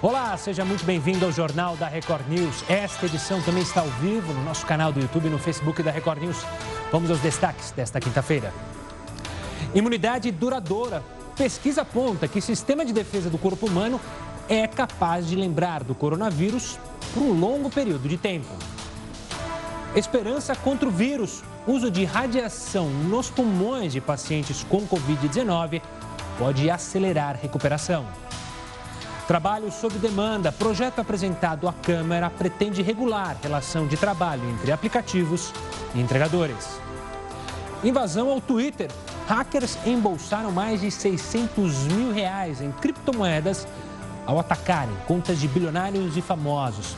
Olá, seja muito bem-vindo ao Jornal da Record News. Esta edição também está ao vivo no nosso canal do YouTube e no Facebook da Record News. Vamos aos destaques desta quinta-feira. Imunidade duradoura. Pesquisa aponta que sistema de defesa do corpo humano é capaz de lembrar do coronavírus por um longo período de tempo. Esperança contra o vírus. Uso de radiação nos pulmões de pacientes com Covid-19 pode acelerar a recuperação. Trabalho sob demanda. Projeto apresentado à Câmara pretende regular relação de trabalho entre aplicativos e entregadores. Invasão ao Twitter. Hackers embolsaram mais de 600 mil reais em criptomoedas ao atacarem contas de bilionários e famosos.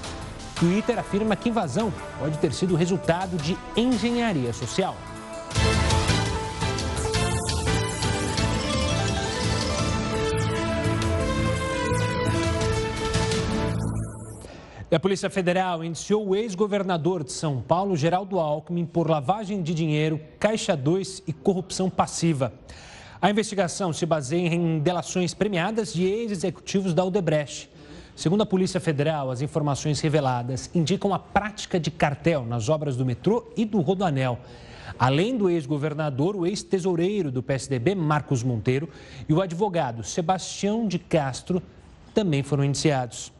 Twitter afirma que invasão pode ter sido resultado de engenharia social. A Polícia Federal indiciou o ex-governador de São Paulo, Geraldo Alckmin, por lavagem de dinheiro, caixa 2 e corrupção passiva. A investigação se baseia em delações premiadas de ex-executivos da Odebrecht. Segundo a Polícia Federal, as informações reveladas indicam a prática de cartel nas obras do metrô e do Rodoanel. Além do ex-governador, o ex-tesoureiro do PSDB, Marcos Monteiro, e o advogado Sebastião de Castro também foram indiciados.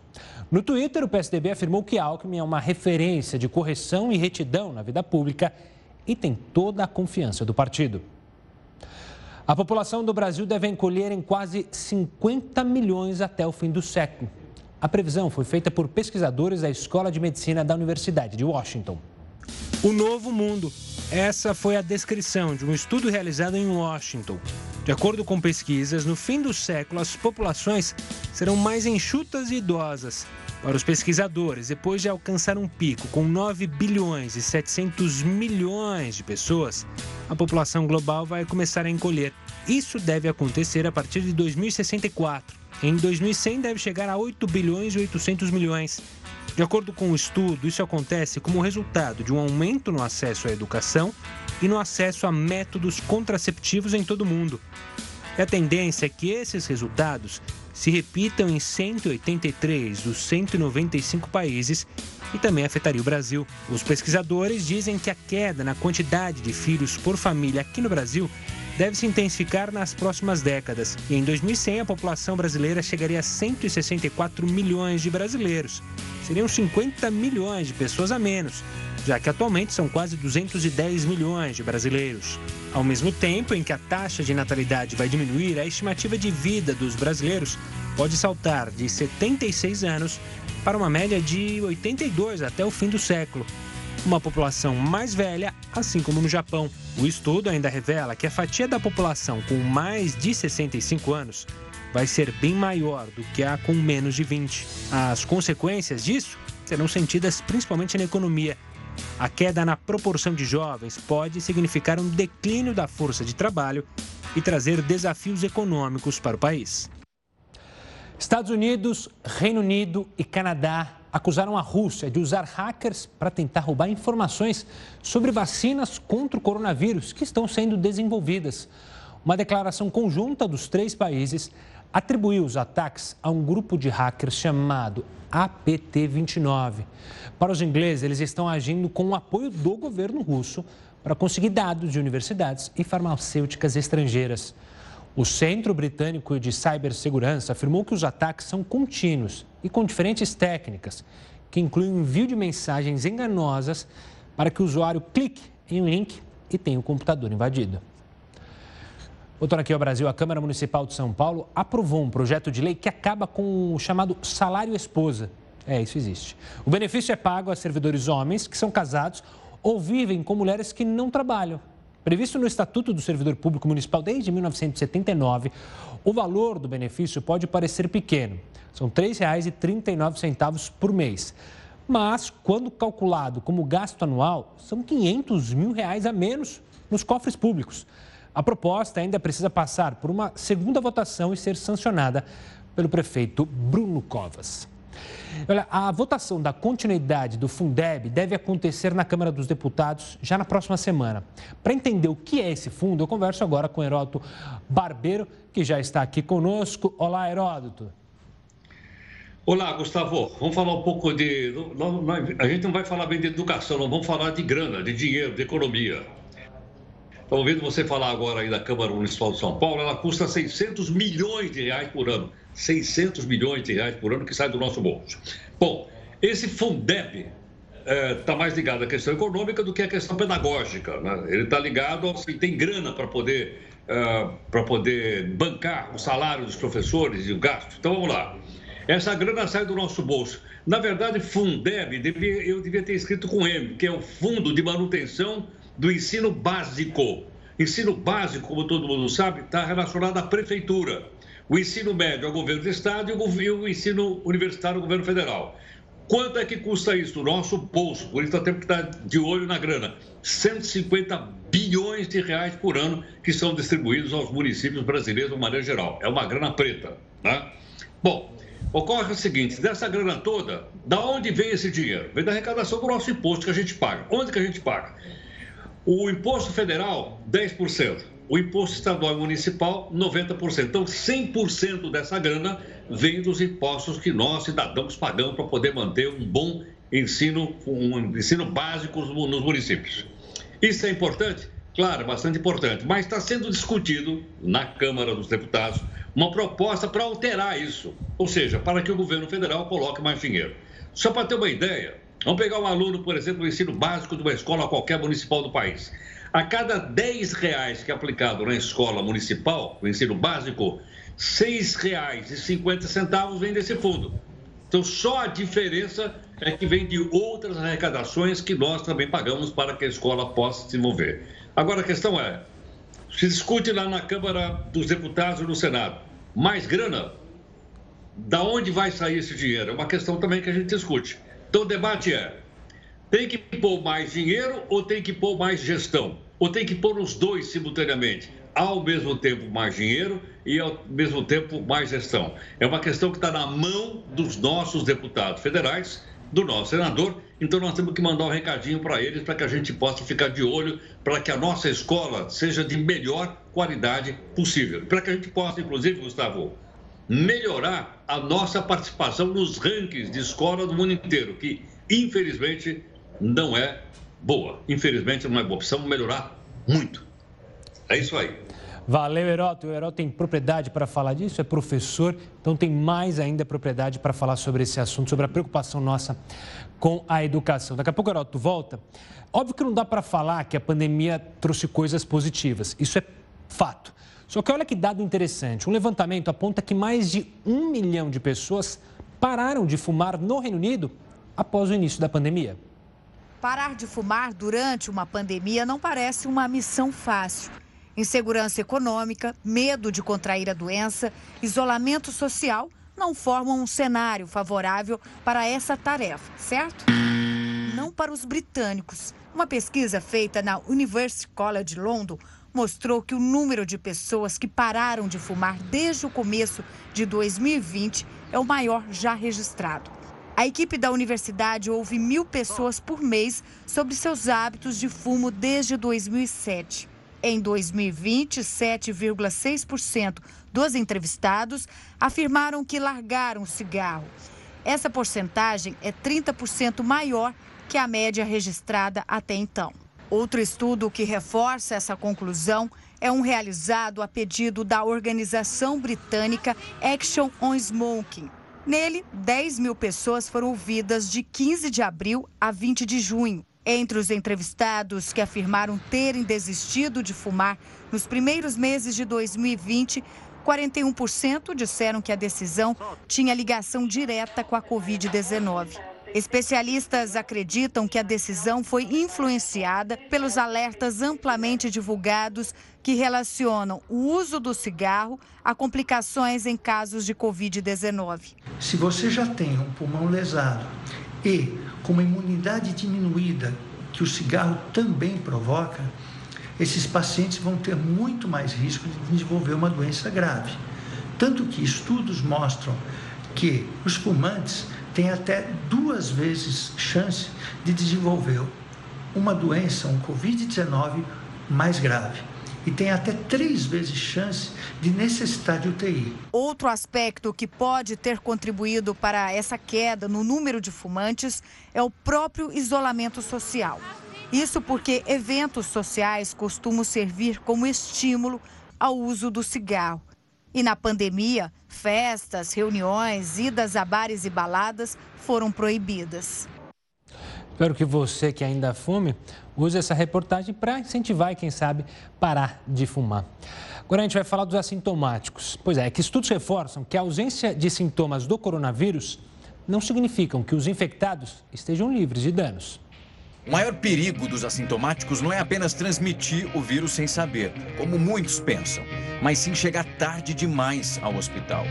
No Twitter, o PSDB afirmou que Alckmin é uma referência de correção e retidão na vida pública e tem toda a confiança do partido. A população do Brasil deve encolher em quase 50 milhões até o fim do século. A previsão foi feita por pesquisadores da Escola de Medicina da Universidade de Washington. O novo mundo. Essa foi a descrição de um estudo realizado em Washington. De acordo com pesquisas, no fim do século, as populações serão mais enxutas e idosas. Para os pesquisadores, depois de alcançar um pico com 9 bilhões e 700 milhões de pessoas, a população global vai começar a encolher. Isso deve acontecer a partir de 2064. Em 2100 deve chegar a 8 bilhões e 800 milhões. De acordo com o estudo, isso acontece como resultado de um aumento no acesso à educação e no acesso a métodos contraceptivos em todo o mundo. E a tendência é que esses resultados se repitam em 183 dos 195 países e também afetaria o Brasil. Os pesquisadores dizem que a queda na quantidade de filhos por família aqui no Brasil deve se intensificar nas próximas décadas. E em 2100, a população brasileira chegaria a 164 milhões de brasileiros. Seriam 50 milhões de pessoas a menos, já que atualmente são quase 210 milhões de brasileiros. Ao mesmo tempo em que a taxa de natalidade vai diminuir, a estimativa de vida dos brasileiros pode saltar de 76 anos para uma média de 82 até o fim do século uma população mais velha, assim como no Japão. O estudo ainda revela que a fatia da população com mais de 65 anos vai ser bem maior do que a com menos de 20. As consequências disso serão sentidas principalmente na economia. A queda na proporção de jovens pode significar um declínio da força de trabalho e trazer desafios econômicos para o país. Estados Unidos, Reino Unido e Canadá acusaram a Rússia de usar hackers para tentar roubar informações sobre vacinas contra o coronavírus que estão sendo desenvolvidas. Uma declaração conjunta dos três países atribuiu os ataques a um grupo de hackers chamado APT-29. Para os ingleses, eles estão agindo com o apoio do governo russo para conseguir dados de universidades e farmacêuticas estrangeiras. O Centro Britânico de Cibersegurança afirmou que os ataques são contínuos e com diferentes técnicas, que incluem o envio de mensagens enganosas para que o usuário clique em um link e tenha o computador invadido. Voltando aqui ao Brasil, a Câmara Municipal de São Paulo aprovou um projeto de lei que acaba com o chamado salário esposa. É, isso existe. O benefício é pago a servidores homens que são casados ou vivem com mulheres que não trabalham Previsto no Estatuto do Servidor Público Municipal desde 1979, o valor do benefício pode parecer pequeno. São R$ 3,39 por mês. Mas, quando calculado como gasto anual, são 500 mil reais a menos nos cofres públicos. A proposta ainda precisa passar por uma segunda votação e ser sancionada pelo prefeito Bruno Covas. Olha, a votação da continuidade do Fundeb deve acontecer na Câmara dos Deputados já na próxima semana. Para entender o que é esse fundo, eu converso agora com Heródoto Barbeiro, que já está aqui conosco. Olá, Heródoto. Olá, Gustavo. Vamos falar um pouco de. A gente não vai falar bem de educação, não vamos falar de grana, de dinheiro, de economia. Estou ouvindo você falar agora aí da Câmara Municipal de São Paulo, ela custa 600 milhões de reais por ano. 600 milhões de reais por ano que sai do nosso bolso. Bom, esse Fundeb está é, tá mais ligado à questão econômica do que à questão pedagógica. Né? Ele está ligado, assim, tem grana para poder, uh, para poder bancar o salário dos professores e o gasto. Então vamos lá. Essa grana sai do nosso bolso. Na verdade, Fundeb, devia, eu devia ter escrito com M, que é o Fundo de Manutenção do Ensino Básico. Ensino básico, como todo mundo sabe, está relacionado à prefeitura. O ensino médio ao governo do estado e o ensino universitário ao governo federal. Quanto é que custa isso? O nosso bolso. Por isso temos que estar de olho na grana. 150 bilhões de reais por ano que são distribuídos aos municípios brasileiros de maneira geral. É uma grana preta. Né? Bom, ocorre o seguinte: dessa grana toda, da onde vem esse dinheiro? Vem da arrecadação do nosso imposto que a gente paga. Onde que a gente paga? O imposto federal, 10%. O imposto estadual e municipal, 90%. Então, 100% dessa grana vem dos impostos que nós, cidadãos, pagamos para poder manter um bom ensino, um ensino básico nos municípios. Isso é importante? Claro, bastante importante. Mas está sendo discutido na Câmara dos Deputados uma proposta para alterar isso. Ou seja, para que o governo federal coloque mais dinheiro. Só para ter uma ideia, vamos pegar um aluno, por exemplo, do ensino básico de uma escola qualquer municipal do país. A cada 10 reais que é aplicado na escola municipal, o ensino básico, R$ 6,50 vem desse fundo. Então, só a diferença é que vem de outras arrecadações que nós também pagamos para que a escola possa se mover. Agora, a questão é: se discute lá na Câmara dos Deputados e no Senado, mais grana? Da onde vai sair esse dinheiro? É uma questão também que a gente discute. Então, o debate é: tem que pôr mais dinheiro ou tem que pôr mais gestão? Ou tem que pôr os dois simultaneamente? Ao mesmo tempo mais dinheiro e ao mesmo tempo mais gestão. É uma questão que está na mão dos nossos deputados federais, do nosso senador. Então nós temos que mandar um recadinho para eles para que a gente possa ficar de olho para que a nossa escola seja de melhor qualidade possível. Para que a gente possa, inclusive, Gustavo, melhorar a nossa participação nos rankings de escola do mundo inteiro, que infelizmente não é boa. Infelizmente, não é boa. Precisamos melhorar muito. É isso aí. Valeu, Heroto. O Heroto tem propriedade para falar disso, é professor, então tem mais ainda propriedade para falar sobre esse assunto, sobre a preocupação nossa com a educação. Daqui a pouco Heroto volta. Óbvio que não dá para falar que a pandemia trouxe coisas positivas, isso é fato. Só que olha que dado interessante: um levantamento aponta que mais de um milhão de pessoas pararam de fumar no Reino Unido após o início da pandemia. Parar de fumar durante uma pandemia não parece uma missão fácil. Insegurança econômica, medo de contrair a doença, isolamento social não formam um cenário favorável para essa tarefa, certo? Não para os britânicos. Uma pesquisa feita na University College London mostrou que o número de pessoas que pararam de fumar desde o começo de 2020 é o maior já registrado. A equipe da universidade ouve mil pessoas por mês sobre seus hábitos de fumo desde 2007. Em 2020, 7,6% dos entrevistados afirmaram que largaram o cigarro. Essa porcentagem é 30% maior que a média registrada até então. Outro estudo que reforça essa conclusão é um realizado a pedido da organização britânica Action on Smoking, Nele, 10 mil pessoas foram ouvidas de 15 de abril a 20 de junho. Entre os entrevistados que afirmaram terem desistido de fumar nos primeiros meses de 2020, 41% disseram que a decisão tinha ligação direta com a Covid-19. Especialistas acreditam que a decisão foi influenciada pelos alertas amplamente divulgados que relacionam o uso do cigarro a complicações em casos de Covid-19. Se você já tem um pulmão lesado e com uma imunidade diminuída, que o cigarro também provoca, esses pacientes vão ter muito mais risco de desenvolver uma doença grave. Tanto que estudos mostram que os fumantes tem até duas vezes chance de desenvolver uma doença, um Covid-19 mais grave. E tem até três vezes chance de necessitar de UTI. Outro aspecto que pode ter contribuído para essa queda no número de fumantes é o próprio isolamento social. Isso porque eventos sociais costumam servir como estímulo ao uso do cigarro. E na pandemia, festas, reuniões, idas a bares e baladas foram proibidas. Espero que você que ainda fume use essa reportagem para incentivar e, quem sabe, parar de fumar. Agora a gente vai falar dos assintomáticos. Pois é, é que estudos reforçam que a ausência de sintomas do coronavírus não significam que os infectados estejam livres de danos. O maior perigo dos assintomáticos não é apenas transmitir o vírus sem saber, como muitos pensam, mas sim chegar tarde demais ao hospital.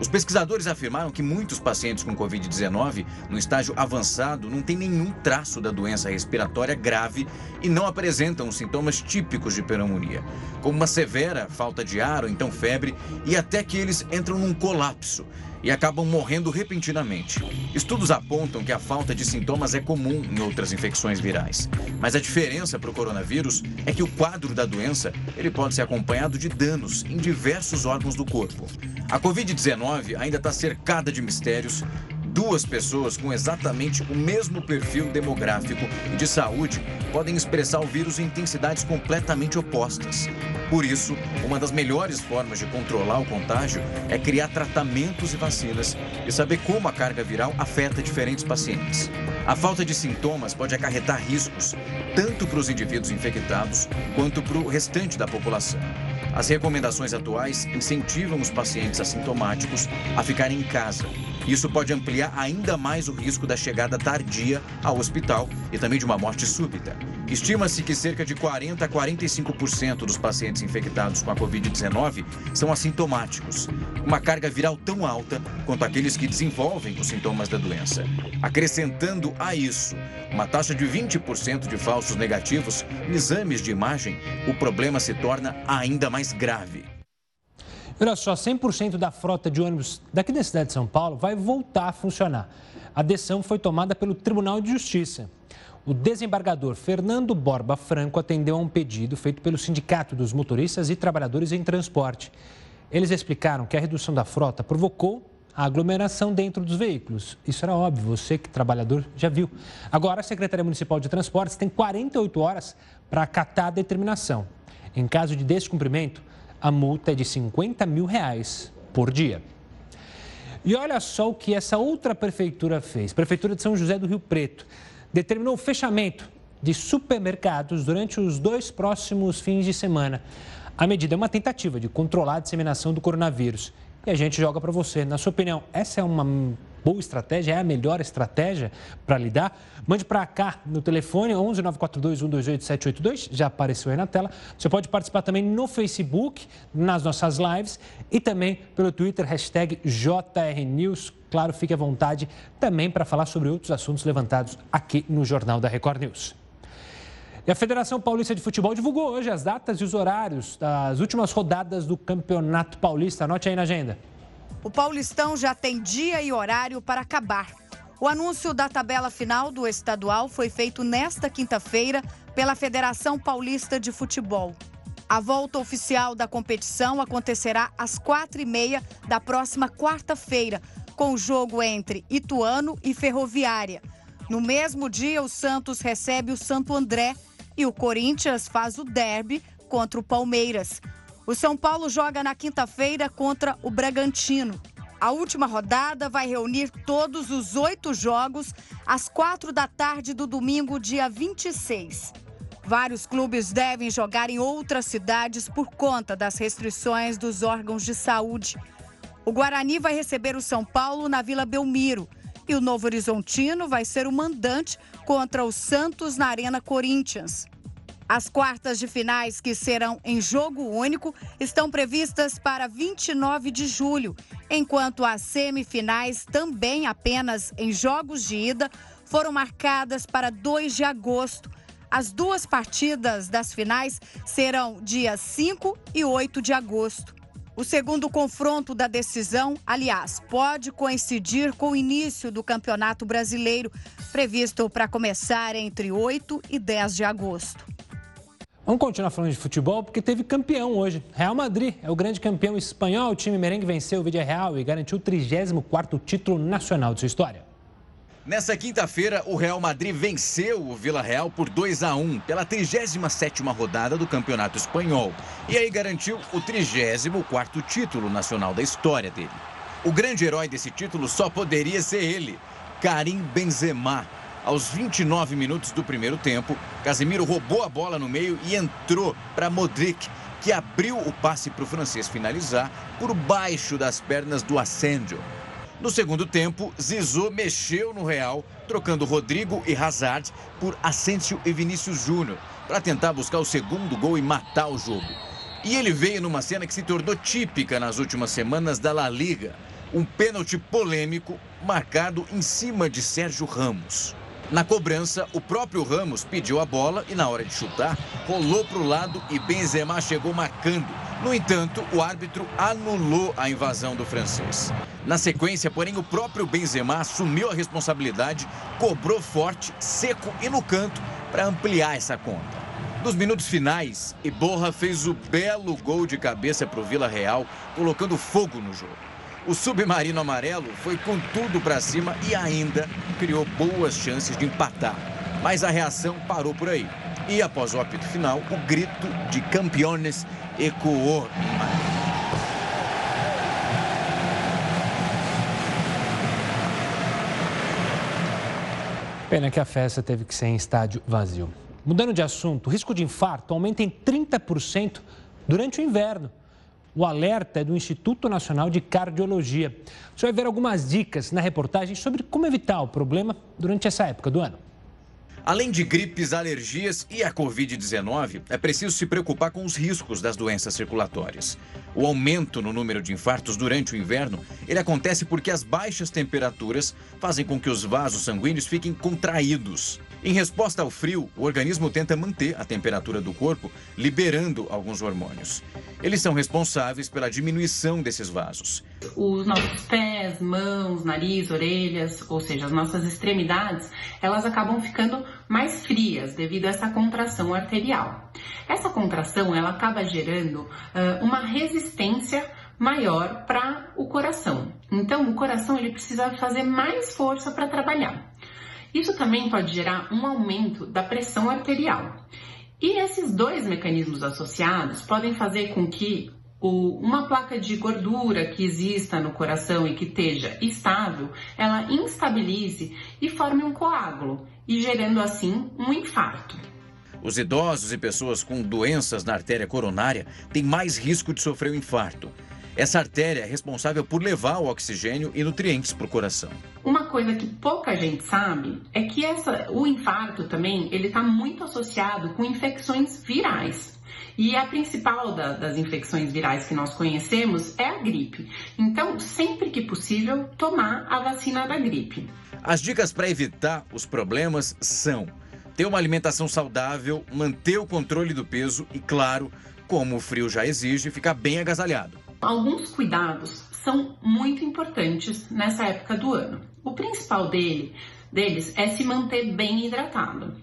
Os pesquisadores afirmaram que muitos pacientes com Covid-19 no estágio avançado não têm nenhum traço da doença respiratória grave e não apresentam os sintomas típicos de pneumonia, como uma severa falta de ar ou então febre, e até que eles entram num colapso e acabam morrendo repentinamente. Estudos apontam que a falta de sintomas é comum em outras infecções virais, mas a diferença para o coronavírus é que o quadro da doença ele pode ser acompanhado de danos em diversos órgãos do corpo. A Covid-19 ainda está cercada de mistérios Duas pessoas com exatamente o mesmo perfil demográfico e de saúde podem expressar o vírus em intensidades completamente opostas. Por isso, uma das melhores formas de controlar o contágio é criar tratamentos e vacinas e saber como a carga viral afeta diferentes pacientes. A falta de sintomas pode acarretar riscos, tanto para os indivíduos infectados quanto para o restante da população. As recomendações atuais incentivam os pacientes assintomáticos a ficarem em casa isso pode ampliar ainda mais o risco da chegada tardia ao hospital e também de uma morte súbita. Estima-se que cerca de 40 a 45% dos pacientes infectados com a Covid-19 são assintomáticos, uma carga viral tão alta quanto aqueles que desenvolvem os sintomas da doença. Acrescentando a isso uma taxa de 20% de falsos negativos em exames de imagem, o problema se torna ainda mais grave. Olha só, 100% da frota de ônibus daqui da cidade de São Paulo vai voltar a funcionar. A decisão foi tomada pelo Tribunal de Justiça. O desembargador Fernando Borba Franco atendeu a um pedido feito pelo Sindicato dos Motoristas e Trabalhadores em Transporte. Eles explicaram que a redução da frota provocou a aglomeração dentro dos veículos. Isso era óbvio, você que trabalhador já viu. Agora, a Secretaria Municipal de Transportes tem 48 horas para acatar a determinação. Em caso de descumprimento, a multa é de 50 mil reais por dia. E olha só o que essa outra prefeitura fez. Prefeitura de São José do Rio Preto determinou o fechamento de supermercados durante os dois próximos fins de semana. A medida é uma tentativa de controlar a disseminação do coronavírus. E a gente joga para você. Na sua opinião, essa é uma boa estratégia, é a melhor estratégia para lidar? Mande para cá no telefone 11 942 128 782, já apareceu aí na tela. Você pode participar também no Facebook, nas nossas lives e também pelo Twitter, hashtag JRNews. Claro, fique à vontade também para falar sobre outros assuntos levantados aqui no Jornal da Record News. E a Federação Paulista de Futebol divulgou hoje as datas e os horários das últimas rodadas do Campeonato Paulista. Anote aí na agenda. O Paulistão já tem dia e horário para acabar. O anúncio da tabela final do estadual foi feito nesta quinta-feira pela Federação Paulista de Futebol. A volta oficial da competição acontecerá às quatro e meia da próxima quarta-feira, com o jogo entre Ituano e Ferroviária. No mesmo dia, o Santos recebe o Santo André e o Corinthians faz o derby contra o Palmeiras. O São Paulo joga na quinta-feira contra o Bragantino. A última rodada vai reunir todos os oito jogos às quatro da tarde do domingo, dia 26. Vários clubes devem jogar em outras cidades por conta das restrições dos órgãos de saúde. O Guarani vai receber o São Paulo na Vila Belmiro e o Novo Horizontino vai ser o mandante contra o Santos na Arena Corinthians. As quartas de finais, que serão em jogo único, estão previstas para 29 de julho, enquanto as semifinais, também apenas em jogos de ida, foram marcadas para 2 de agosto. As duas partidas das finais serão dias 5 e 8 de agosto. O segundo confronto da decisão, aliás, pode coincidir com o início do Campeonato Brasileiro, previsto para começar entre 8 e 10 de agosto. Vamos continuar falando de futebol porque teve campeão hoje. Real Madrid é o grande campeão espanhol. O time merengue venceu o Villarreal e garantiu o 34º título nacional de sua história. Nessa quinta-feira, o Real Madrid venceu o Vila Real por 2 a 1 pela 37ª rodada do Campeonato Espanhol e aí garantiu o 34º título nacional da história dele. O grande herói desse título só poderia ser ele, Karim Benzema, aos 29 minutos do primeiro tempo, Casemiro roubou a bola no meio e entrou para Modric, que abriu o passe para o francês finalizar por baixo das pernas do Ascendio. No segundo tempo, Zizou mexeu no Real, trocando Rodrigo e Hazard por Asensio e Vinícius Júnior, para tentar buscar o segundo gol e matar o jogo. E ele veio numa cena que se tornou típica nas últimas semanas da La Liga, um pênalti polêmico marcado em cima de Sérgio Ramos. Na cobrança, o próprio Ramos pediu a bola e, na hora de chutar, rolou para o lado e Benzema chegou marcando. No entanto, o árbitro anulou a invasão do francês. Na sequência, porém, o próprio Benzema assumiu a responsabilidade, cobrou forte, seco e no canto para ampliar essa conta. Nos minutos finais, Iborra fez o belo gol de cabeça para o Vila Real, colocando fogo no jogo. O submarino amarelo foi com tudo para cima e ainda criou boas chances de empatar. Mas a reação parou por aí. E após o apito final, o grito de campeões ecoou. Pena que a festa teve que ser em estádio vazio. Mudando de assunto, o risco de infarto aumenta em 30% durante o inverno. O alerta é do Instituto Nacional de Cardiologia. Você vai ver algumas dicas na reportagem sobre como evitar o problema durante essa época do ano. Além de gripes, alergias e a Covid-19, é preciso se preocupar com os riscos das doenças circulatórias. O aumento no número de infartos durante o inverno, ele acontece porque as baixas temperaturas fazem com que os vasos sanguíneos fiquem contraídos. Em resposta ao frio, o organismo tenta manter a temperatura do corpo, liberando alguns hormônios. Eles são responsáveis pela diminuição desses vasos. Os nossos pés, mãos, nariz, orelhas, ou seja, as nossas extremidades, elas acabam ficando mais frias devido a essa contração arterial. Essa contração, ela acaba gerando uh, uma resistência maior para o coração. Então, o coração ele precisa fazer mais força para trabalhar. Isso também pode gerar um aumento da pressão arterial. E esses dois mecanismos associados podem fazer com que uma placa de gordura que exista no coração e que esteja estável, ela instabilize e forme um coágulo, e gerando assim um infarto. Os idosos e pessoas com doenças na artéria coronária têm mais risco de sofrer um infarto. Essa artéria é responsável por levar o oxigênio e nutrientes para o coração. Uma coisa que pouca gente sabe é que essa, o infarto também ele está muito associado com infecções virais. E a principal da, das infecções virais que nós conhecemos é a gripe. Então, sempre que possível, tomar a vacina da gripe. As dicas para evitar os problemas são ter uma alimentação saudável, manter o controle do peso e, claro, como o frio já exige, ficar bem agasalhado. Alguns cuidados são muito importantes nessa época do ano. O principal dele, deles é se manter bem hidratado.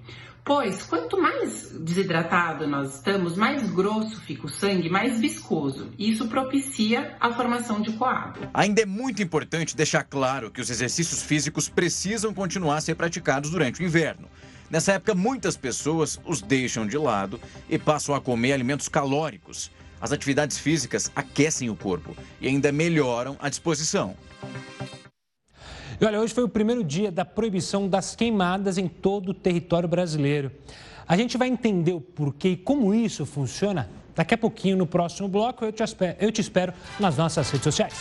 Pois quanto mais desidratado nós estamos, mais grosso fica o sangue, mais viscoso. Isso propicia a formação de coágulo. Ainda é muito importante deixar claro que os exercícios físicos precisam continuar a ser praticados durante o inverno. Nessa época, muitas pessoas os deixam de lado e passam a comer alimentos calóricos. As atividades físicas aquecem o corpo e ainda melhoram a disposição. E olha, hoje foi o primeiro dia da proibição das queimadas em todo o território brasileiro. A gente vai entender o porquê e como isso funciona daqui a pouquinho no próximo bloco. Eu te espero, eu te espero nas nossas redes sociais.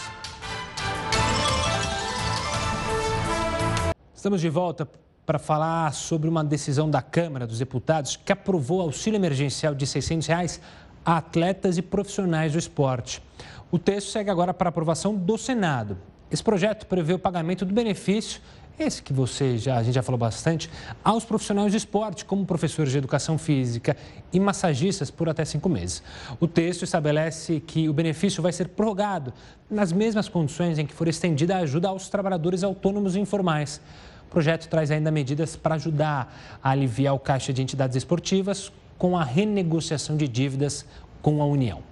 Estamos de volta para falar sobre uma decisão da Câmara dos Deputados que aprovou auxílio emergencial de 600 reais a atletas e profissionais do esporte. O texto segue agora para aprovação do Senado. Esse projeto prevê o pagamento do benefício, esse que você já, a gente já falou bastante, aos profissionais de esporte, como professores de educação física e massagistas por até cinco meses. O texto estabelece que o benefício vai ser prorrogado nas mesmas condições em que for estendida a ajuda aos trabalhadores autônomos e informais. O projeto traz ainda medidas para ajudar a aliviar o caixa de entidades esportivas, com a renegociação de dívidas com a União.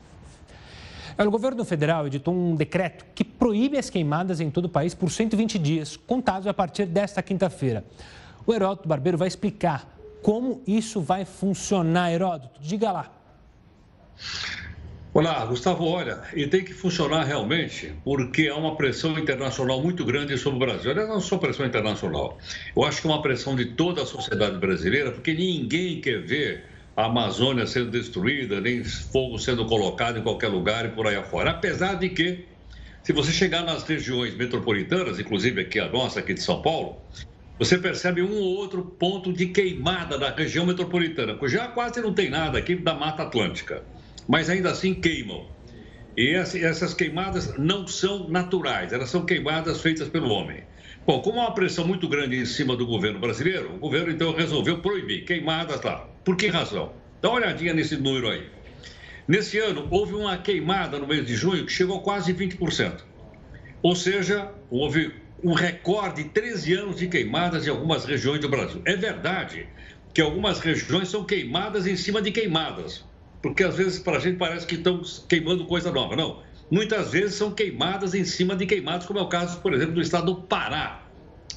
O governo federal editou um decreto que proíbe as queimadas em todo o país por 120 dias, contados a partir desta quinta-feira. O Heródoto Barbeiro vai explicar como isso vai funcionar. Heródoto, diga lá. Olá, Gustavo. Olha, e tem que funcionar realmente porque há uma pressão internacional muito grande sobre o Brasil. Olha, não só pressão internacional. Eu acho que é uma pressão de toda a sociedade brasileira, porque ninguém quer ver a Amazônia sendo destruída, nem fogo sendo colocado em qualquer lugar e por aí afora. Apesar de que, se você chegar nas regiões metropolitanas, inclusive aqui a nossa, aqui de São Paulo, você percebe um ou outro ponto de queimada na região metropolitana, que já quase não tem nada aqui da Mata Atlântica, mas ainda assim queimam. E essas queimadas não são naturais, elas são queimadas feitas pelo homem. Bom, como há uma pressão muito grande em cima do governo brasileiro, o governo então resolveu proibir queimadas lá. Por que razão? Dá uma olhadinha nesse número aí. Nesse ano, houve uma queimada no mês de junho que chegou a quase 20%. Ou seja, houve um recorde de 13 anos de queimadas em algumas regiões do Brasil. É verdade que algumas regiões são queimadas em cima de queimadas, porque às vezes para a gente parece que estão queimando coisa nova. Não. Muitas vezes são queimadas em cima de queimadas, como é o caso, por exemplo, do estado do Pará,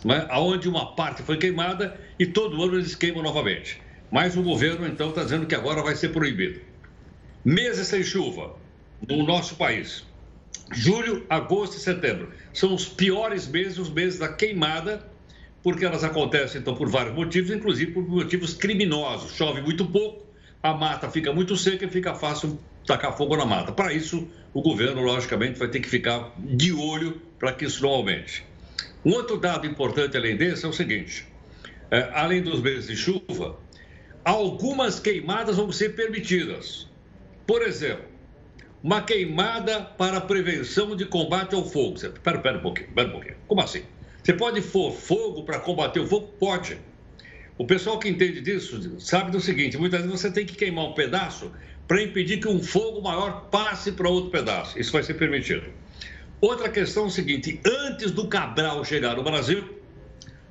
né? onde uma parte foi queimada e todo ano eles queimam novamente. Mas o governo, então, está dizendo que agora vai ser proibido. Meses sem chuva no nosso país. Julho, agosto e setembro. São os piores meses, os meses da queimada, porque elas acontecem, então, por vários motivos, inclusive por motivos criminosos. Chove muito pouco, a mata fica muito seca e fica fácil tacar fogo na mata. Para isso, o governo, logicamente, vai ter que ficar de olho para que isso não aumente. Um outro dado importante, além desse, é o seguinte: é, além dos meses de chuva, algumas queimadas vão ser permitidas. Por exemplo, uma queimada para prevenção de combate ao fogo. Espera, espera um pouquinho, espera um pouquinho. Como assim? Você pode pôr fogo para combater o fogo? Pode. O pessoal que entende disso sabe do seguinte: muitas vezes você tem que queimar um pedaço para impedir que um fogo maior passe para outro pedaço. Isso vai ser permitido. Outra questão é o seguinte: antes do Cabral chegar no Brasil,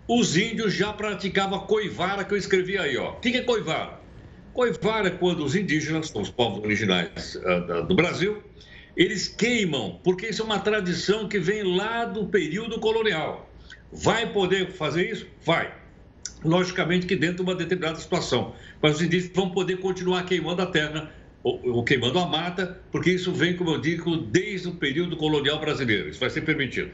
os índios já praticavam coivara que eu escrevi aí, ó. O que é coivara? Coivara é quando os indígenas, os povos originais uh, do Brasil, eles queimam, porque isso é uma tradição que vem lá do período colonial. Vai poder fazer isso? Vai. Logicamente que dentro de uma determinada situação. Mas os indígenas vão poder continuar queimando a terra, ou, ou queimando a mata, porque isso vem, como eu digo, desde o período colonial brasileiro. Isso vai ser permitido.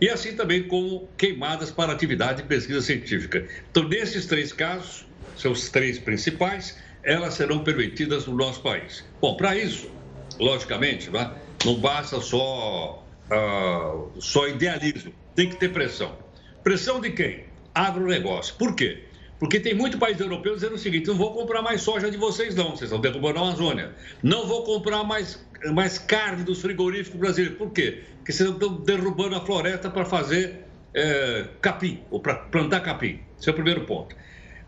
E assim também como queimadas para atividade de pesquisa científica. Então, nesses três casos, seus três principais, elas serão permitidas no nosso país. Bom, para isso, logicamente, não, é? não basta só, uh, só idealismo, tem que ter pressão. Pressão de quem? Agronegócio. Por quê? Porque tem muito país europeu dizendo o seguinte: não vou comprar mais soja de vocês, não, vocês estão derrubando a Amazônia. Não vou comprar mais, mais carne dos frigoríficos brasileiros. Por quê? Porque vocês estão derrubando a floresta para fazer é, capim, ou para plantar capim. Esse é o primeiro ponto.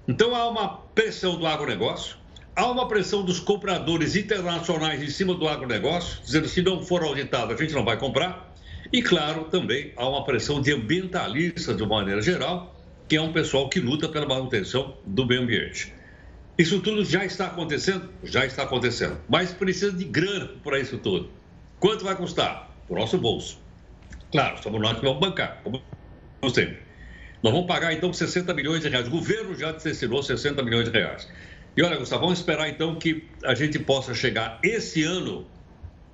Então há uma pressão do agronegócio, há uma pressão dos compradores internacionais em cima do agronegócio, dizendo se não for auditado, a gente não vai comprar. E, claro, também há uma pressão de ambientalistas, de uma maneira geral, que é um pessoal que luta pela manutenção do meio ambiente. Isso tudo já está acontecendo? Já está acontecendo. Mas precisa de grana para isso tudo. Quanto vai custar? O nosso bolso. Claro, somos nós que vamos bancar, como sempre. Nós vamos pagar então 60 milhões de reais. O governo já destinou 60 milhões de reais. E olha, Gustavo, vamos esperar então que a gente possa chegar esse ano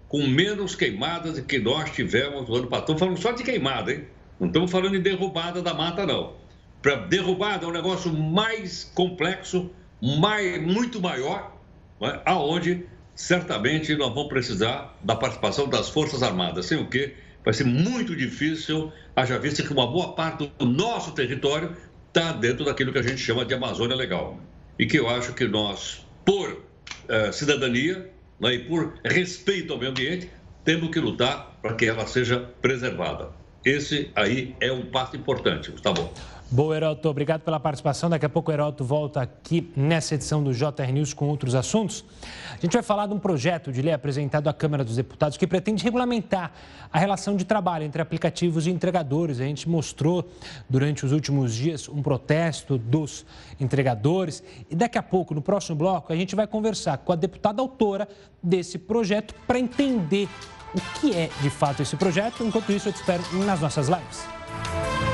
com menos queimadas do que nós tivemos no ano passado. Estamos falando só de queimada, hein? Não estamos falando de derrubada da mata, não para derrubada é um negócio mais complexo, muito maior, né? aonde certamente nós vamos precisar da participação das Forças Armadas, sem o que vai ser muito difícil, haja vista que uma boa parte do nosso território está dentro daquilo que a gente chama de Amazônia Legal. E que eu acho que nós, por uh, cidadania né, e por respeito ao meio ambiente, temos que lutar para que ela seja preservada. Esse aí é um passo importante, tá bom? Boa, Heroto. Obrigado pela participação. Daqui a pouco o Heroto volta aqui nessa edição do JR News com outros assuntos. A gente vai falar de um projeto de lei apresentado à Câmara dos Deputados que pretende regulamentar a relação de trabalho entre aplicativos e entregadores. A gente mostrou durante os últimos dias um protesto dos entregadores. E daqui a pouco, no próximo bloco, a gente vai conversar com a deputada autora desse projeto para entender o que é de fato esse projeto. Enquanto isso, eu te espero nas nossas lives.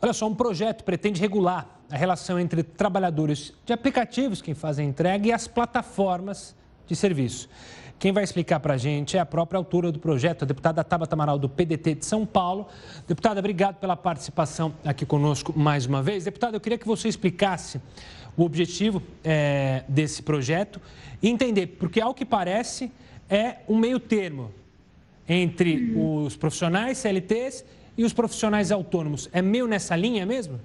Olha só, um projeto pretende regular a relação entre trabalhadores de aplicativos, quem fazem entrega, e as plataformas de serviço. Quem vai explicar para a gente é a própria autora do projeto, a deputada Tabata Amaral, do PDT de São Paulo. Deputada, obrigado pela participação aqui conosco mais uma vez. Deputada, eu queria que você explicasse o objetivo é, desse projeto e entender, porque ao que parece é um meio termo entre os profissionais CLTs e os profissionais autônomos. É meio nessa linha mesmo?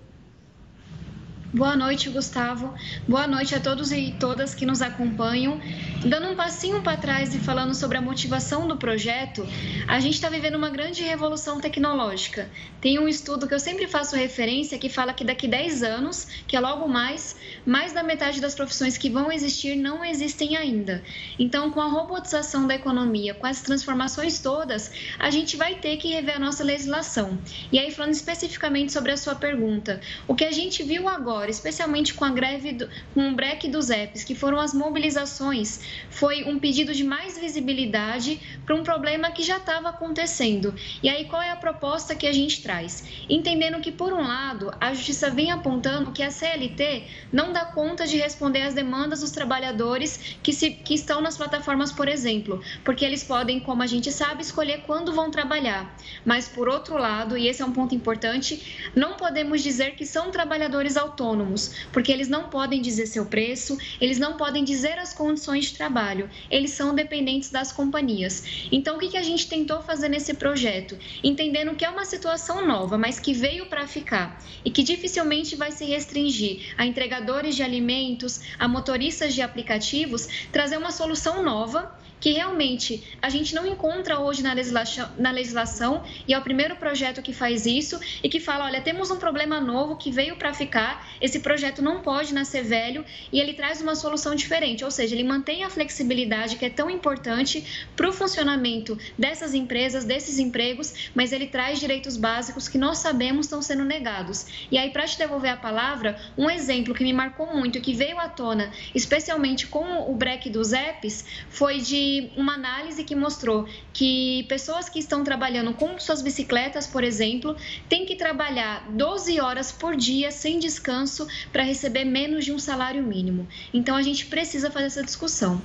Boa noite, Gustavo. Boa noite a todos e todas que nos acompanham. Dando um passinho para trás e falando sobre a motivação do projeto, a gente está vivendo uma grande revolução tecnológica. Tem um estudo que eu sempre faço referência que fala que daqui 10 anos, que é logo mais, mais da metade das profissões que vão existir não existem ainda. Então, com a robotização da economia, com as transformações todas, a gente vai ter que rever a nossa legislação. E aí, falando especificamente sobre a sua pergunta, o que a gente viu agora especialmente com a greve, do, com o break dos apps, que foram as mobilizações, foi um pedido de mais visibilidade para um problema que já estava acontecendo. E aí, qual é a proposta que a gente traz? Entendendo que, por um lado, a justiça vem apontando que a CLT não dá conta de responder às demandas dos trabalhadores que, se, que estão nas plataformas, por exemplo, porque eles podem, como a gente sabe, escolher quando vão trabalhar. Mas, por outro lado, e esse é um ponto importante, não podemos dizer que são trabalhadores autônomos autônomos, porque eles não podem dizer seu preço, eles não podem dizer as condições de trabalho, eles são dependentes das companhias. Então, o que a gente tentou fazer nesse projeto? Entendendo que é uma situação nova, mas que veio para ficar e que dificilmente vai se restringir a entregadores de alimentos, a motoristas de aplicativos, trazer uma solução nova que realmente a gente não encontra hoje na legislação, na legislação e é o primeiro projeto que faz isso e que fala, olha, temos um problema novo que veio para ficar, esse projeto não pode nascer velho e ele traz uma solução diferente, ou seja, ele mantém a flexibilidade que é tão importante para o funcionamento dessas empresas, desses empregos, mas ele traz direitos básicos que nós sabemos estão sendo negados. E aí, para te devolver a palavra, um exemplo que me marcou muito que veio à tona, especialmente com o break dos apps, foi de uma análise que mostrou que pessoas que estão trabalhando com suas bicicletas, por exemplo, têm que trabalhar 12 horas por dia sem descanso para receber menos de um salário mínimo. Então a gente precisa fazer essa discussão.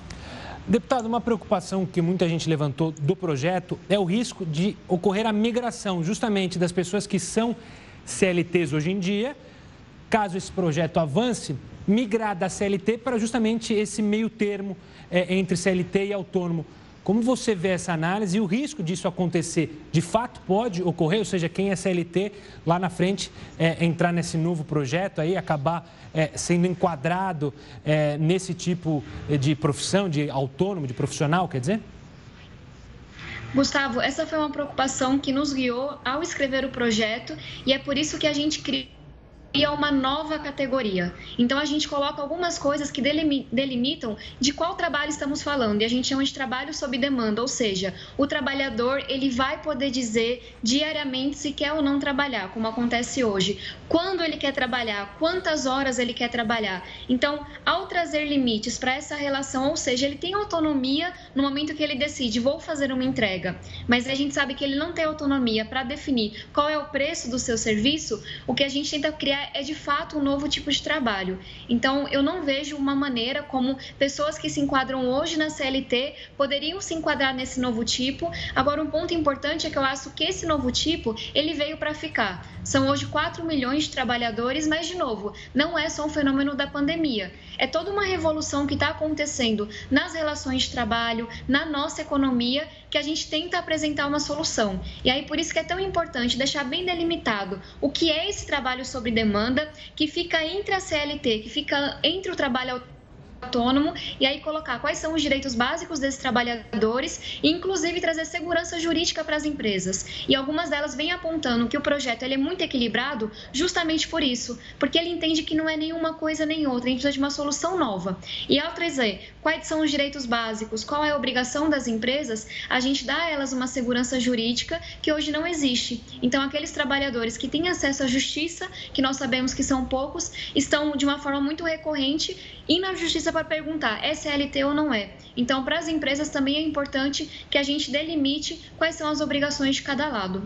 Deputado, uma preocupação que muita gente levantou do projeto é o risco de ocorrer a migração justamente das pessoas que são CLTs hoje em dia, caso esse projeto avance, migrar da CLT para justamente esse meio termo é, entre CLT e autônomo. Como você vê essa análise e o risco disso acontecer? De fato pode ocorrer, ou seja, quem é CLT lá na frente é, entrar nesse novo projeto aí, acabar é, sendo enquadrado é, nesse tipo de profissão, de autônomo, de profissional, quer dizer? Gustavo, essa foi uma preocupação que nos guiou ao escrever o projeto e é por isso que a gente criou cria uma nova categoria. Então a gente coloca algumas coisas que delimitam de qual trabalho estamos falando. E a gente chama de trabalho sob demanda, ou seja, o trabalhador ele vai poder dizer diariamente se quer ou não trabalhar, como acontece hoje. Quando ele quer trabalhar, quantas horas ele quer trabalhar. Então, ao trazer limites para essa relação, ou seja, ele tem autonomia no momento que ele decide, vou fazer uma entrega, mas a gente sabe que ele não tem autonomia para definir qual é o preço do seu serviço, o que a gente tenta criar é de fato um novo tipo de trabalho. Então, eu não vejo uma maneira como pessoas que se enquadram hoje na CLT poderiam se enquadrar nesse novo tipo. Agora, um ponto importante é que eu acho que esse novo tipo, ele veio para ficar. São hoje 4 milhões de trabalhadores, mas, de novo, não é só um fenômeno da pandemia. É toda uma revolução que está acontecendo nas relações de trabalho, na nossa economia, que a gente tenta apresentar uma solução. E aí, por isso que é tão importante deixar bem delimitado o que é esse trabalho sobre demanda, que fica entre a CLT, que fica entre o trabalho autônomo e aí colocar quais são os direitos básicos desses trabalhadores e inclusive trazer segurança jurídica para as empresas. E algumas delas vêm apontando que o projeto ele é muito equilibrado justamente por isso, porque ele entende que não é nenhuma coisa nem outra, a gente precisa de uma solução nova. E ao trazer quais são os direitos básicos, qual é a obrigação das empresas, a gente dá a elas uma segurança jurídica que hoje não existe. Então aqueles trabalhadores que têm acesso à justiça, que nós sabemos que são poucos, estão de uma forma muito recorrente e na justiça para perguntar é CLT ou não é. Então, para as empresas também é importante que a gente delimite quais são as obrigações de cada lado.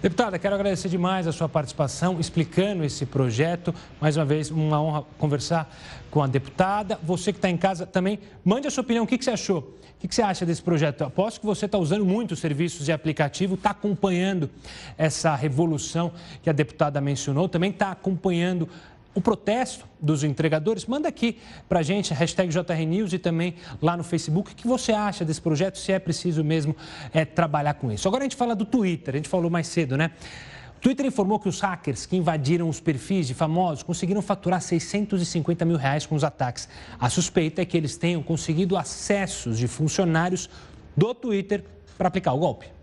Deputada, quero agradecer demais a sua participação explicando esse projeto. Mais uma vez, uma honra conversar com a deputada. Você que está em casa também, mande a sua opinião. O que, que você achou? O que, que você acha desse projeto? Eu aposto que você está usando muitos serviços de aplicativo, está acompanhando essa revolução que a deputada mencionou, também está acompanhando o protesto dos entregadores, manda aqui para a gente, hashtag JRNews e também lá no Facebook, o que você acha desse projeto, se é preciso mesmo é, trabalhar com isso. Agora a gente fala do Twitter, a gente falou mais cedo, né? O Twitter informou que os hackers que invadiram os perfis de famosos conseguiram faturar 650 mil reais com os ataques. A suspeita é que eles tenham conseguido acessos de funcionários do Twitter para aplicar o golpe.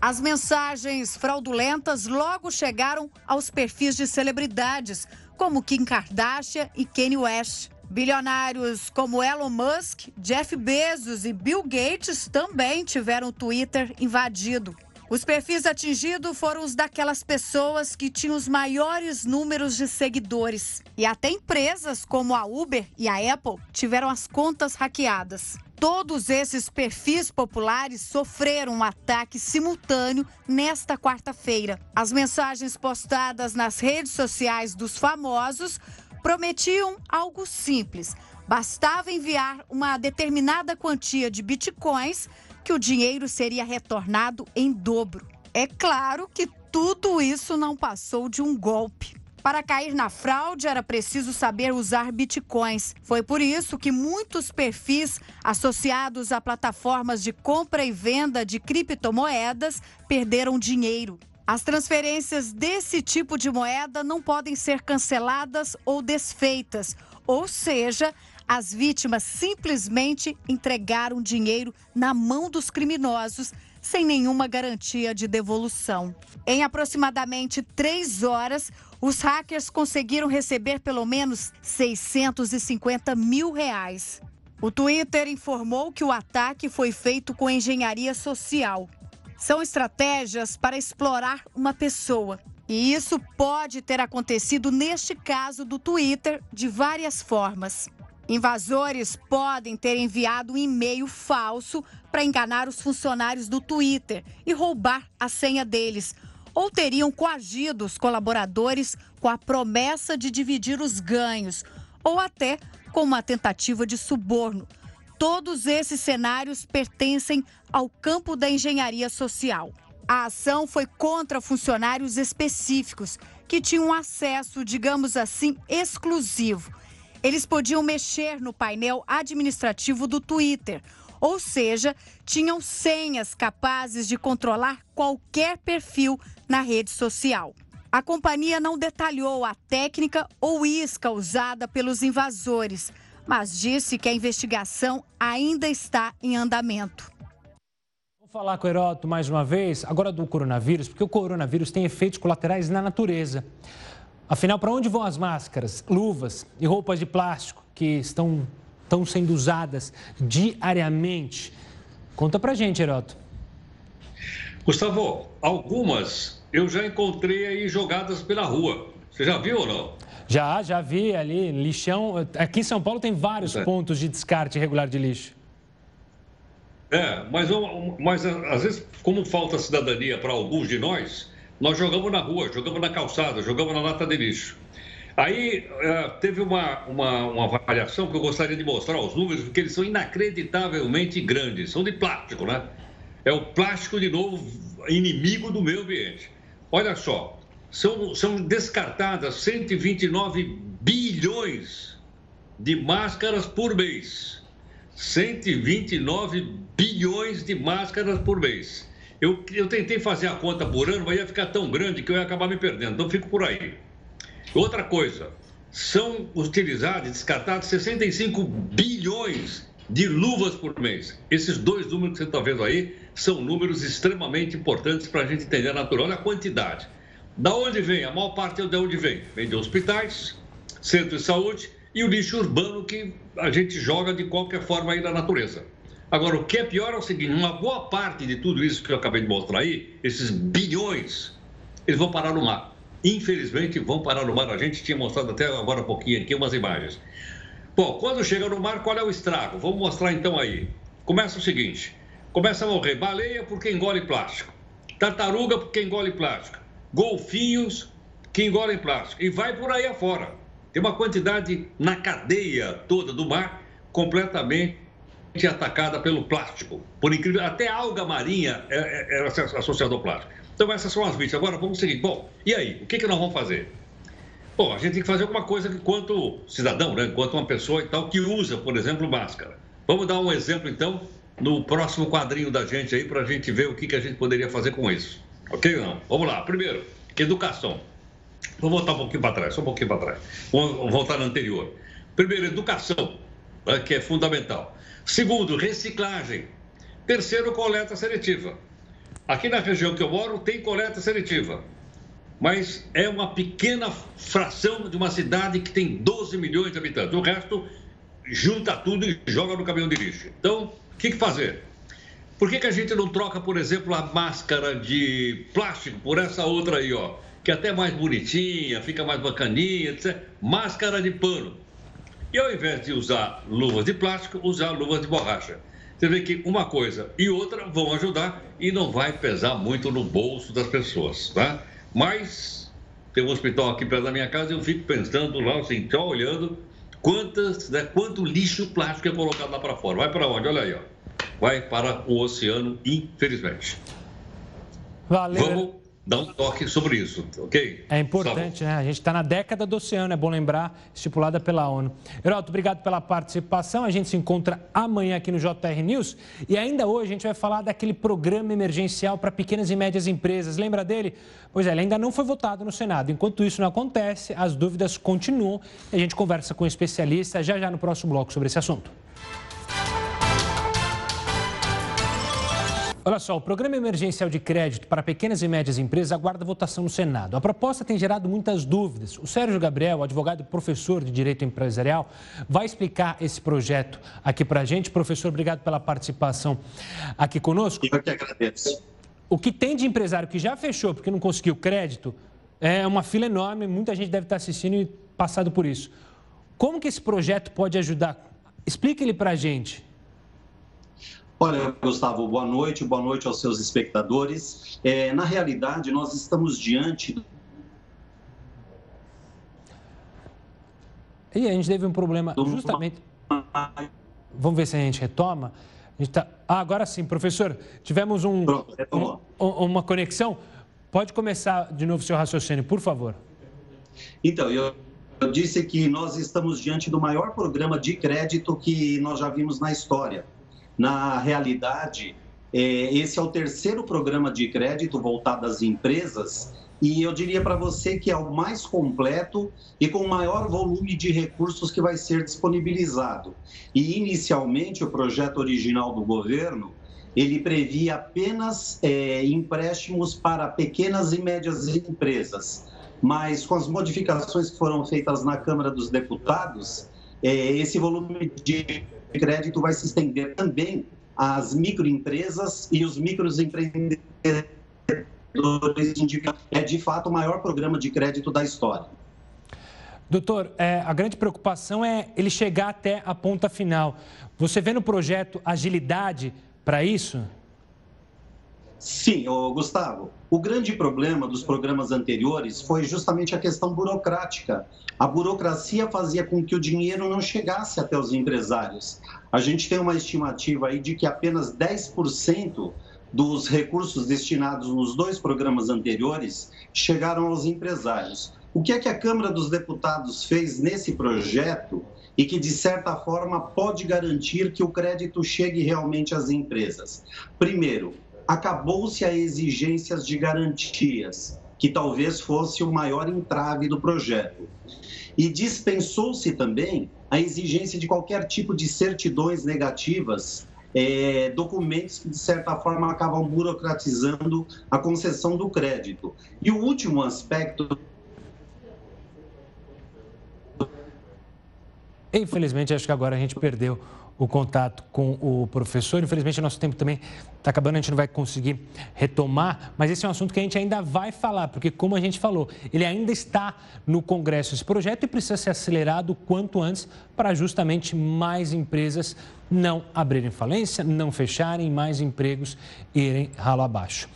As mensagens fraudulentas logo chegaram aos perfis de celebridades como Kim Kardashian e Kanye West. Bilionários como Elon Musk, Jeff Bezos e Bill Gates também tiveram o Twitter invadido. Os perfis atingidos foram os daquelas pessoas que tinham os maiores números de seguidores. E até empresas como a Uber e a Apple tiveram as contas hackeadas. Todos esses perfis populares sofreram um ataque simultâneo nesta quarta-feira. As mensagens postadas nas redes sociais dos famosos prometiam algo simples. Bastava enviar uma determinada quantia de bitcoins que o dinheiro seria retornado em dobro. É claro que tudo isso não passou de um golpe. Para cair na fraude era preciso saber usar bitcoins. Foi por isso que muitos perfis associados a plataformas de compra e venda de criptomoedas perderam dinheiro. As transferências desse tipo de moeda não podem ser canceladas ou desfeitas, ou seja, as vítimas simplesmente entregaram dinheiro na mão dos criminosos sem nenhuma garantia de devolução. Em aproximadamente três horas, os hackers conseguiram receber pelo menos 650 mil reais. O Twitter informou que o ataque foi feito com engenharia social. São estratégias para explorar uma pessoa. E isso pode ter acontecido neste caso do Twitter de várias formas. Invasores podem ter enviado um e-mail falso para enganar os funcionários do Twitter e roubar a senha deles. Ou teriam coagido os colaboradores com a promessa de dividir os ganhos, ou até com uma tentativa de suborno. Todos esses cenários pertencem ao campo da engenharia social. A ação foi contra funcionários específicos que tinham acesso, digamos assim, exclusivo eles podiam mexer no painel administrativo do Twitter, ou seja, tinham senhas capazes de controlar qualquer perfil na rede social. A companhia não detalhou a técnica ou isca usada pelos invasores, mas disse que a investigação ainda está em andamento. Vou falar com o Heroto mais uma vez, agora do coronavírus, porque o coronavírus tem efeitos colaterais na natureza. Afinal, para onde vão as máscaras, luvas e roupas de plástico que estão, estão sendo usadas diariamente? Conta para gente, Heroto. Gustavo, algumas eu já encontrei aí jogadas pela rua. Você já viu ou não? Já, já vi ali, lixão. Aqui em São Paulo tem vários é. pontos de descarte irregular de lixo. É, mas, mas às vezes, como falta cidadania para alguns de nós, nós jogamos na rua, jogamos na calçada, jogamos na lata de lixo. Aí uh, teve uma, uma, uma variação que eu gostaria de mostrar os números, porque eles são inacreditavelmente grandes, são de plástico, né? É o plástico, de novo, inimigo do meio ambiente. Olha só, são, são descartadas 129 bilhões de máscaras por mês. 129 bilhões de máscaras por mês. Eu, eu tentei fazer a conta por ano, mas ia ficar tão grande que eu ia acabar me perdendo. Então, fico por aí. Outra coisa, são utilizados, descartados 65 bilhões de luvas por mês. Esses dois números que você está vendo aí são números extremamente importantes para a gente entender a natureza. Olha a quantidade. Da onde vem? A maior parte é de onde vem? Vem de hospitais, centros de saúde e o lixo urbano que a gente joga de qualquer forma aí na natureza. Agora, o que é pior é o seguinte: uma boa parte de tudo isso que eu acabei de mostrar aí, esses bilhões, eles vão parar no mar. Infelizmente, vão parar no mar. A gente tinha mostrado até agora um pouquinho aqui umas imagens. Bom, quando chega no mar, qual é o estrago? Vamos mostrar então aí. Começa o seguinte: começa a morrer baleia porque engole plástico, tartaruga porque engole plástico, golfinhos que engolem plástico e vai por aí afora. Tem uma quantidade na cadeia toda do mar completamente atacada pelo plástico. Por incrível, até alga marinha é, é, é associada ao plástico. Então essas são as vítimas. Agora vamos seguir. Bom, e aí? O que, que nós vamos fazer? Bom, a gente tem que fazer alguma coisa enquanto cidadão, né? enquanto uma pessoa e tal que usa, por exemplo, máscara. Vamos dar um exemplo, então, no próximo quadrinho da gente aí, para a gente ver o que, que a gente poderia fazer com isso. Ok não? Vamos lá. Primeiro, educação. Vou voltar um pouquinho para trás, só um pouquinho para trás. Vamos voltar no anterior. Primeiro, educação, né, que é fundamental. Segundo, reciclagem. Terceiro, coleta seletiva. Aqui na região que eu moro tem coleta seletiva mas é uma pequena fração de uma cidade que tem 12 milhões de habitantes. O resto junta tudo e joga no caminhão de lixo. Então, o que, que fazer? Por que, que a gente não troca, por exemplo, a máscara de plástico por essa outra aí, ó? Que é até mais bonitinha, fica mais bacaninha, etc. Máscara de pano. E ao invés de usar luvas de plástico, usar luvas de borracha. Você vê que uma coisa e outra vão ajudar e não vai pesar muito no bolso das pessoas, tá? Mas tem um hospital aqui perto da minha casa e eu fico pensando lá, assim, só olhando quantas, né, quanto lixo plástico é colocado lá para fora. Vai para onde? Olha aí, ó. Vai para o oceano, infelizmente. Valeu. Vamos dar um toque sobre isso, ok? É importante, né? A gente está na década do oceano, é bom lembrar, estipulada pela ONU. Heraldo, obrigado pela participação. A gente se encontra amanhã aqui no JR News. E ainda hoje a gente vai falar daquele programa emergencial para pequenas e médias empresas. Lembra dele? Pois é, ele ainda não foi votado no Senado. Enquanto isso não acontece, as dúvidas continuam. E a gente conversa com um especialista já já no próximo bloco sobre esse assunto. Olha só, o Programa Emergencial de Crédito para Pequenas e Médias Empresas aguarda votação no Senado. A proposta tem gerado muitas dúvidas. O Sérgio Gabriel, advogado e professor de Direito Empresarial, vai explicar esse projeto aqui para a gente. Professor, obrigado pela participação aqui conosco. Eu que agradeço. O que tem de empresário que já fechou porque não conseguiu crédito é uma fila enorme, muita gente deve estar assistindo e passado por isso. Como que esse projeto pode ajudar? Explique ele para a gente. Olha, Gustavo, boa noite, boa noite aos seus espectadores. É, na realidade, nós estamos diante. E a gente teve um problema justamente. Vamos ver se a gente retoma. A gente tá... Ah, agora sim, professor. Tivemos um, um, uma conexão. Pode começar de novo seu raciocínio, por favor. Então, eu, eu disse que nós estamos diante do maior programa de crédito que nós já vimos na história na realidade, é, esse é o terceiro programa de crédito voltado às empresas e eu diria para você que é o mais completo e com maior volume de recursos que vai ser disponibilizado. E inicialmente o projeto original do governo ele previa apenas é, empréstimos para pequenas e médias empresas, mas com as modificações que foram feitas na Câmara dos Deputados, é, esse volume de crédito vai se estender também às microempresas e os microempreendedores. É, de fato, o maior programa de crédito da história. Doutor, é, a grande preocupação é ele chegar até a ponta final. Você vê no projeto agilidade para isso? Sim, Gustavo. O grande problema dos programas anteriores foi justamente a questão burocrática. A burocracia fazia com que o dinheiro não chegasse até os empresários. A gente tem uma estimativa aí de que apenas 10% dos recursos destinados nos dois programas anteriores chegaram aos empresários. O que é que a Câmara dos Deputados fez nesse projeto e que, de certa forma, pode garantir que o crédito chegue realmente às empresas? Primeiro, acabou-se a exigências de garantias, que talvez fosse o maior entrave do projeto. E dispensou-se também a exigência de qualquer tipo de certidões negativas, é, documentos que, de certa forma, acabam burocratizando a concessão do crédito. E o último aspecto Infelizmente, acho que agora a gente perdeu o contato com o professor. Infelizmente, nosso tempo também está acabando, a gente não vai conseguir retomar, mas esse é um assunto que a gente ainda vai falar, porque, como a gente falou, ele ainda está no Congresso esse projeto e precisa ser acelerado quanto antes para justamente mais empresas não abrirem falência, não fecharem, mais empregos irem ralo abaixo.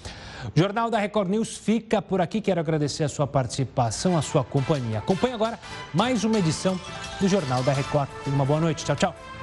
O Jornal da Record News fica por aqui. Quero agradecer a sua participação, a sua companhia. Acompanhe agora mais uma edição do Jornal da Record. Uma boa noite. Tchau, tchau.